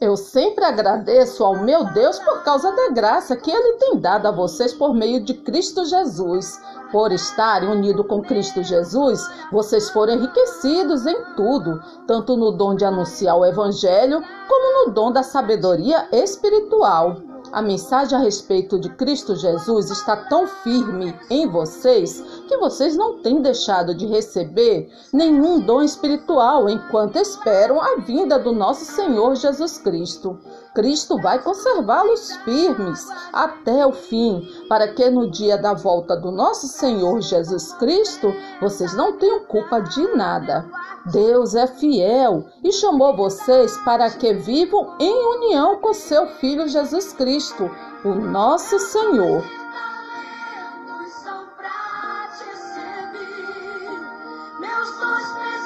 Eu sempre agradeço ao meu Deus por causa da graça que Ele tem dado a vocês por meio de Cristo Jesus. Por estarem unidos com Cristo Jesus, vocês foram enriquecidos em tudo, tanto no dom de anunciar o Evangelho, como no dom da sabedoria espiritual. A mensagem a respeito de Cristo Jesus está tão firme em vocês que vocês não têm deixado de receber nenhum dom espiritual enquanto esperam a vinda do nosso Senhor Jesus Cristo. Cristo vai conservá-los firmes até o fim, para que no dia da volta do nosso Senhor Jesus Cristo vocês não tenham culpa de nada. Deus é fiel e chamou vocês para que vivam em união com seu Filho Jesus Cristo, o nosso Senhor. los dos